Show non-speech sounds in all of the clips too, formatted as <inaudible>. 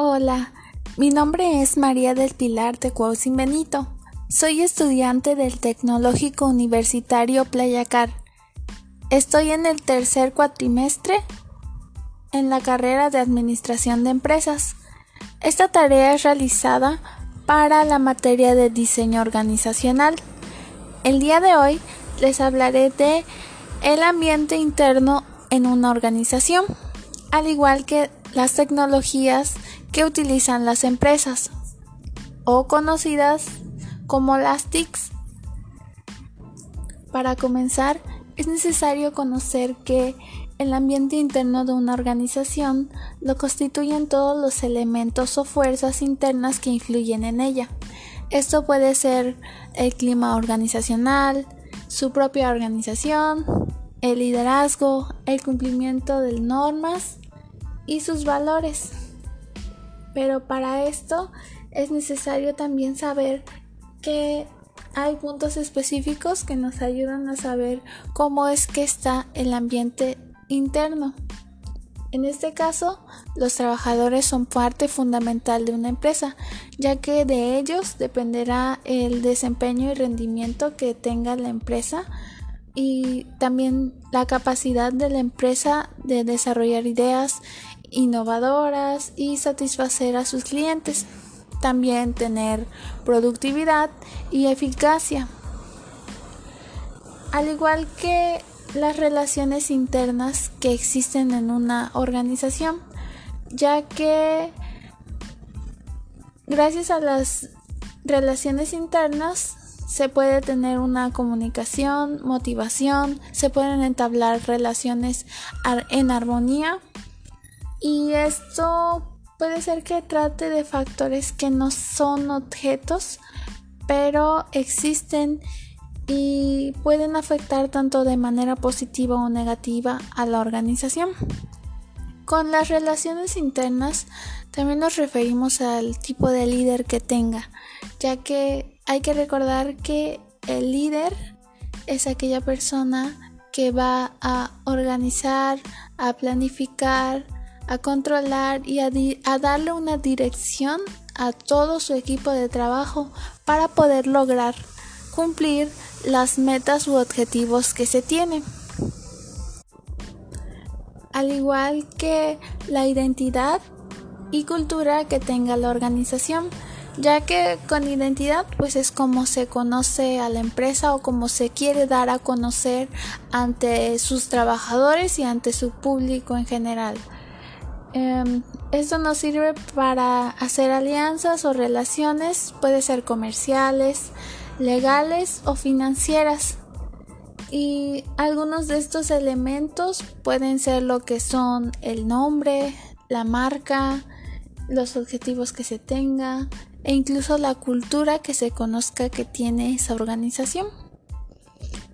Hola, mi nombre es María del Pilar Tecuausin Benito. Soy estudiante del Tecnológico Universitario Playacar. Estoy en el tercer cuatrimestre en la carrera de Administración de Empresas. Esta tarea es realizada para la materia de diseño organizacional. El día de hoy les hablaré de el ambiente interno en una organización, al igual que las tecnologías que utilizan las empresas o conocidas como las TICs. Para comenzar, es necesario conocer que el ambiente interno de una organización lo constituyen todos los elementos o fuerzas internas que influyen en ella. Esto puede ser el clima organizacional, su propia organización, el liderazgo, el cumplimiento de normas y sus valores. Pero para esto es necesario también saber que hay puntos específicos que nos ayudan a saber cómo es que está el ambiente interno. En este caso, los trabajadores son parte fundamental de una empresa, ya que de ellos dependerá el desempeño y rendimiento que tenga la empresa y también la capacidad de la empresa de desarrollar ideas innovadoras y satisfacer a sus clientes. También tener productividad y eficacia. Al igual que las relaciones internas que existen en una organización, ya que gracias a las relaciones internas se puede tener una comunicación, motivación, se pueden entablar relaciones en armonía y esto puede ser que trate de factores que no son objetos, pero existen y pueden afectar tanto de manera positiva o negativa a la organización. Con las relaciones internas también nos referimos al tipo de líder que tenga, ya que hay que recordar que el líder es aquella persona que va a organizar, a planificar, a controlar y a, darle una dirección a todo su equipo de trabajo para poder lograr cumplir las metas u objetivos que se tienen. Al igual que la identidad y cultura que tenga la organización, ya que con identidad pues es como se conoce a la empresa o como se quiere dar a conocer ante sus trabajadores y ante su público en general. Em, esto nos sirve para hacer alianzas o relaciones, puede ser comerciales, legales o financieras. Y algunos de estos elementos pueden ser lo que son el nombre, la marca, los objetivos que se tenga e incluso la cultura que se conozca que tiene esa organización,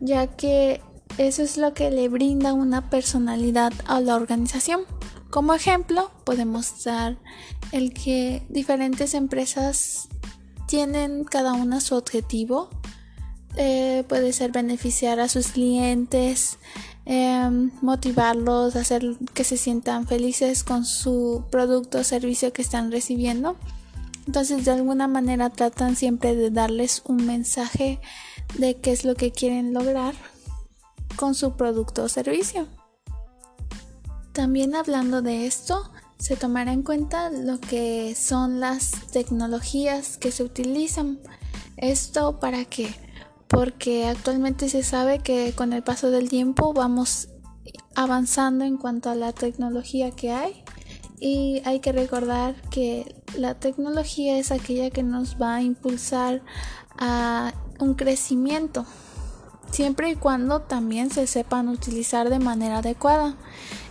ya que eso es lo que le brinda una personalidad a la organización. Como ejemplo, podemos dar el que diferentes empresas tienen cada una su objetivo. Eh, puede ser beneficiar a sus clientes, em, motivarlos, hacer que se sientan felices con su producto o servicio que están recibiendo. Entonces de alguna manera tratan siempre de darles un mensaje de qué es lo que quieren lograr con su producto o servicio. También hablando de esto, se tomará en cuenta lo que son las tecnologías que se utilizan. ¿Esto para qué? Porque actualmente se sabe que con el paso del tiempo vamos avanzando en cuanto a la tecnología que hay y hay que recordar que la tecnología es aquella que nos va a impulsar a un crecimiento siempre y cuando también se sepan utilizar de manera adecuada.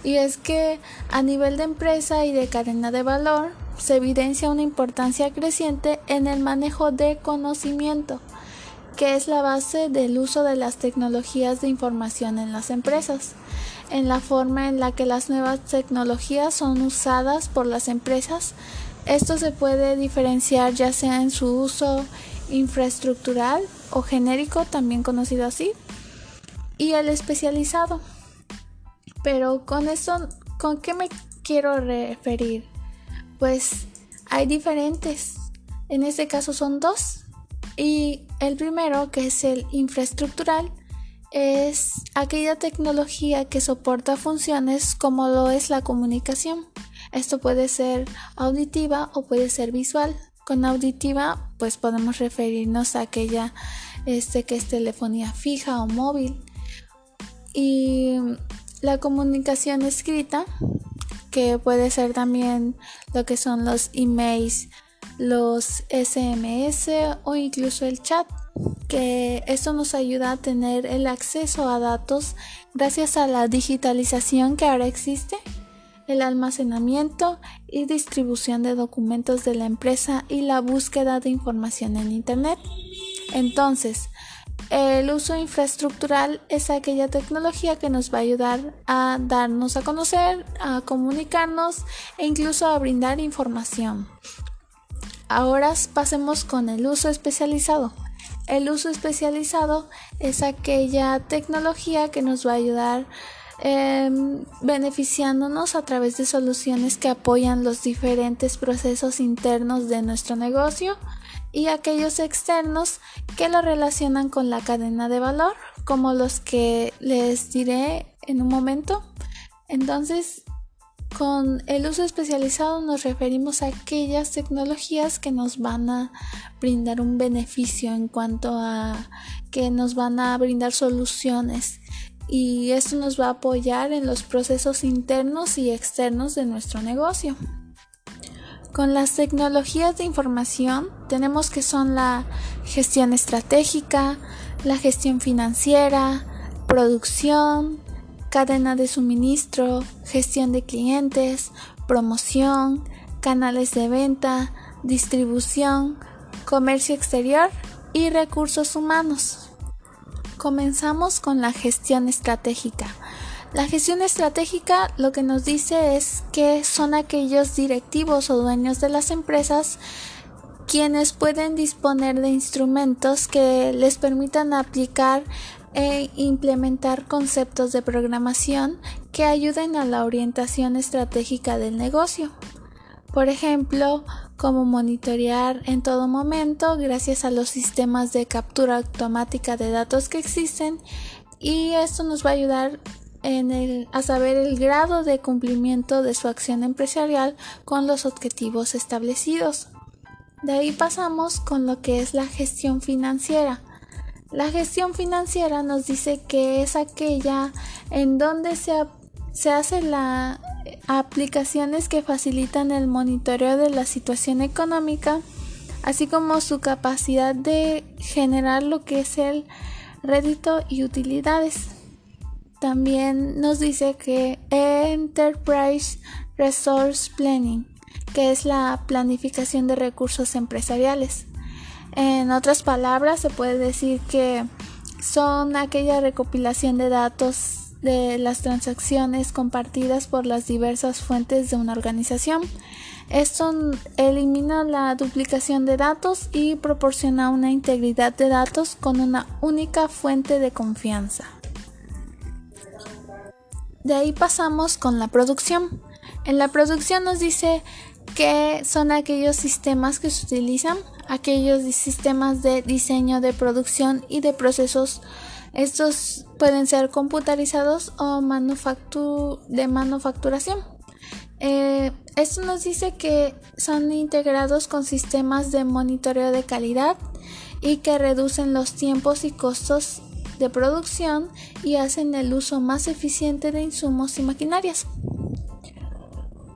Y es que a nivel de empresa y de cadena de valor se evidencia una importancia creciente en el manejo de conocimiento, que es la base del uso de las tecnologías de información en las empresas, en la forma en la que las nuevas tecnologías son usadas por las empresas. Esto se puede diferenciar ya sea en su uso infraestructural o genérico, también conocido así, y el especializado. Pero con eso, ¿con qué me quiero referir? Pues hay diferentes. En este caso son dos. Y el primero, que es el infraestructural, es aquella tecnología que soporta funciones como lo es la comunicación. Esto puede ser auditiva o puede ser visual. Con auditiva, pues podemos referirnos a aquella este, que es telefonía fija o móvil. Y la comunicación escrita, que puede ser también lo que son los emails, los SMS o incluso el chat, que esto nos ayuda a tener el acceso a datos gracias a la digitalización que ahora existe el almacenamiento y distribución de documentos de la empresa y la búsqueda de información en Internet. Entonces, el uso infraestructural es aquella tecnología que nos va a ayudar a darnos a conocer, a comunicarnos e incluso a brindar información. Ahora pasemos con el uso especializado. El uso especializado es aquella tecnología que nos va a ayudar Em, beneficiándonos a través de soluciones que apoyan los diferentes procesos internos de nuestro negocio y aquellos externos que lo relacionan con la cadena de valor, como los que les diré en un momento. Entonces, con el uso especializado nos referimos a aquellas tecnologías que nos van a brindar un beneficio en cuanto a que nos van a brindar soluciones y esto nos va a apoyar en los procesos internos y externos de nuestro negocio. Con las tecnologías de información tenemos que son la gestión estratégica, la gestión financiera, producción, cadena de suministro, gestión de clientes, promoción, canales de venta, distribución, comercio exterior y recursos humanos. Comenzamos con la gestión estratégica. La gestión estratégica lo que nos dice es que son aquellos directivos o dueños de las empresas quienes pueden disponer de instrumentos que les permitan aplicar e implementar conceptos de programación que ayuden a la orientación estratégica del negocio. Por ejemplo, cómo monitorear en todo momento gracias a los sistemas de captura automática de datos que existen y esto nos va a ayudar a saber el grado de cumplimiento de su acción empresarial con los objetivos establecidos. De ahí pasamos con lo que es la gestión financiera. La gestión financiera nos dice que es aquella en donde se, se hace la aplicaciones que facilitan el monitoreo de la situación económica, así como su capacidad de generar lo que es el rédito y utilidades. También nos dice que Enterprise Resource Planning, que es la planificación de recursos empresariales. En otras palabras, se puede decir que son aquella recopilación de datos de las transacciones compartidas por las diversas fuentes de una organización. Esto elimina la duplicación de datos y proporciona una integridad de datos con una única fuente de confianza. De ahí pasamos con la producción. En la producción nos dice que son aquellos sistemas que se utilizan, aquellos sistemas de diseño de producción y de procesos estos pueden ser computarizados o de manufacturación. Eh, esto nos dice que son integrados con sistemas de monitoreo de calidad y que reducen los tiempos y costos de producción y hacen el uso más eficiente de insumos y maquinarias.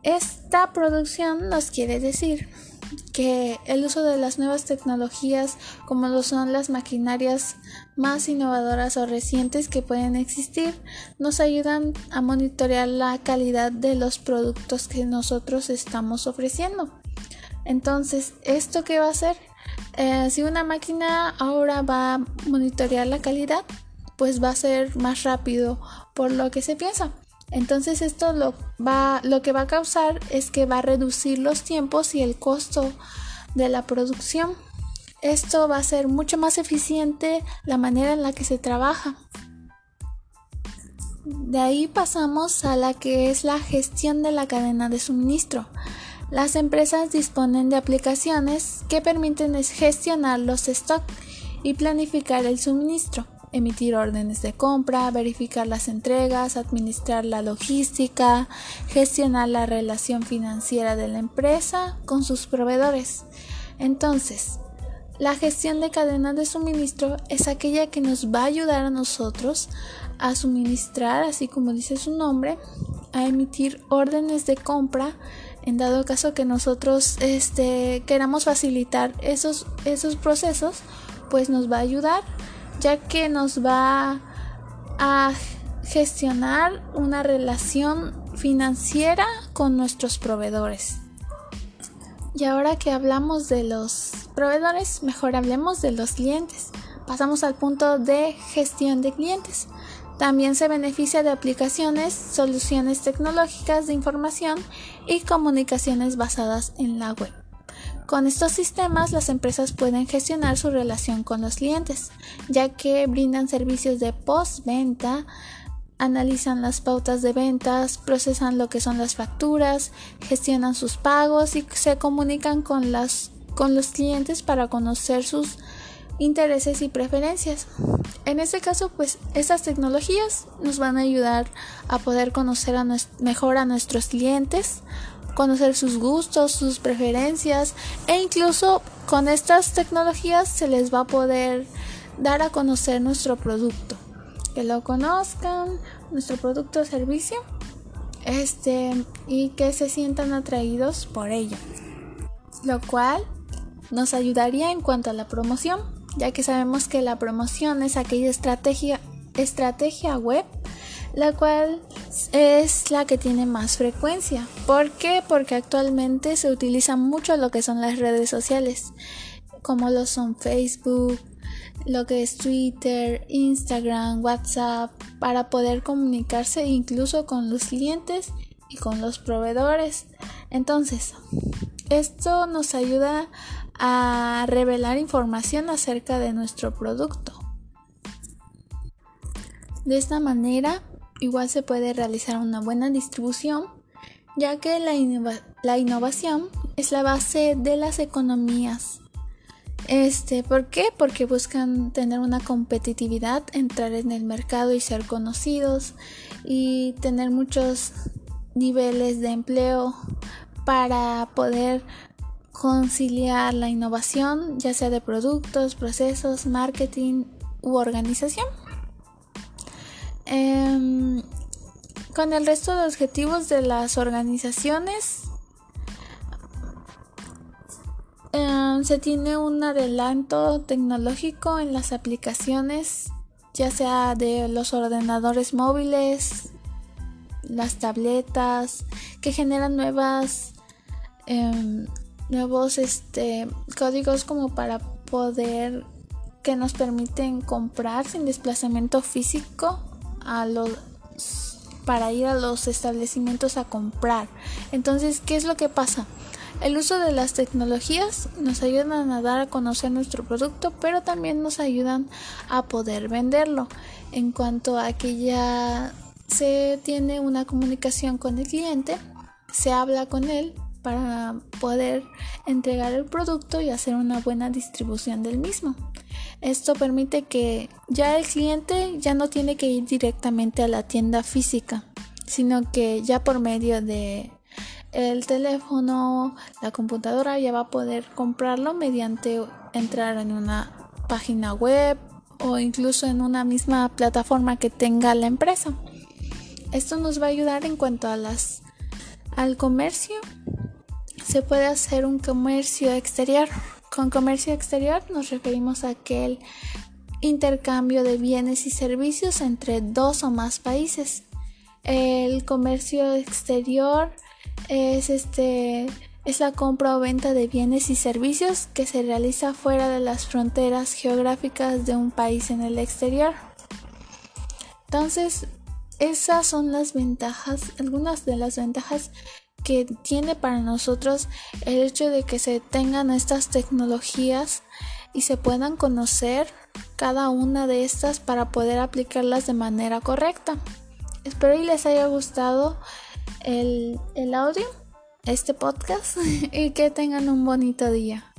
Esta producción nos quiere decir que el uso de las nuevas tecnologías como lo son las maquinarias más innovadoras o recientes que pueden existir nos ayudan a monitorear la calidad de los productos que nosotros estamos ofreciendo. Entonces, ¿esto qué va a hacer? Eh, si una máquina ahora va a monitorear la calidad, pues va a ser más rápido por lo que se piensa. Entonces esto lo, va, lo que va a causar es que va a reducir los tiempos y el costo de la producción. Esto va a ser mucho más eficiente la manera en la que se trabaja. De ahí pasamos a la que es la gestión de la cadena de suministro. Las empresas disponen de aplicaciones que permiten gestionar los stocks y planificar el suministro, emitir órdenes de compra, verificar las entregas, administrar la logística, gestionar la relación financiera de la empresa con sus proveedores. Entonces, la gestión de cadenas de suministro es aquella que nos va a ayudar a nosotros a suministrar, así como dice su nombre, a emitir órdenes de compra en dado caso que nosotros este, queramos facilitar esos, esos procesos, pues nos va a ayudar ya que nos va a gestionar una relación financiera con nuestros proveedores. Y ahora que hablamos de los proveedores, mejor hablemos de los clientes. Pasamos al punto de gestión de clientes. También se beneficia de aplicaciones, soluciones tecnológicas de información y comunicaciones basadas en la web. Con estos sistemas las empresas pueden gestionar su relación con los clientes, ya que brindan servicios de postventa, analizan las pautas de ventas, procesan lo que son las facturas, gestionan sus pagos y se comunican con, las, con los clientes para conocer sus intereses y preferencias. En este caso, pues estas tecnologías nos van a ayudar a poder conocer a mejor a nuestros clientes, conocer sus gustos, sus preferencias e incluso con estas tecnologías se les va a poder dar a conocer nuestro producto que lo conozcan, nuestro producto o servicio, este, y que se sientan atraídos por ello. Lo cual nos ayudaría en cuanto a la promoción, ya que sabemos que la promoción es aquella estrategia, estrategia web, la cual es la que tiene más frecuencia. ¿Por qué? Porque actualmente se utiliza mucho lo que son las redes sociales, como lo son Facebook, lo que es Twitter, Instagram, WhatsApp, para poder comunicarse incluso con los clientes y con los proveedores. Entonces, esto nos ayuda a revelar información acerca de nuestro producto. De esta manera, igual se puede realizar una buena distribución, ya que la, la innovación es la base de las economías este, ¿por qué? Porque buscan tener una competitividad, entrar en el mercado y ser conocidos y tener muchos niveles de empleo para poder conciliar la innovación, ya sea de productos, procesos, marketing u organización. Em, con el resto de objetivos de las organizaciones Em, se tiene un adelanto tecnológico en las aplicaciones, ya sea de los ordenadores móviles, las tabletas, que generan nuevas em, nuevos este, códigos como para poder que nos permiten comprar sin desplazamiento físico a los para ir a los establecimientos a comprar. Entonces, ¿qué es lo que pasa? El uso de las tecnologías nos ayudan a dar a conocer nuestro producto, pero también nos ayudan a poder venderlo. En cuanto a que ya se tiene una comunicación con el cliente, se habla con él para poder entregar el producto y hacer una buena distribución del mismo. Esto permite que ya el cliente ya no tiene que ir directamente a la tienda física, sino que ya por medio de el teléfono, la computadora ya va a poder comprarlo mediante entrar en una página web o incluso en una misma plataforma que tenga la empresa. Esto nos va a ayudar en cuanto a al comercio. Se puede hacer un comercio exterior. Con comercio exterior nos referimos a aquel intercambio de bienes y servicios entre dos o más países. El comercio exterior es este es la compra o venta de bienes y servicios que se realiza fuera de las fronteras geográficas de un país en el exterior. Entonces, esas son las ventajas, algunas de las ventajas que tiene para nosotros el hecho de que se tengan estas tecnologías y se puedan conocer cada una de estas para poder aplicarlas de manera correcta. Espero y les haya gustado el, audio este podcast <laughs> y que tengan un bonito día.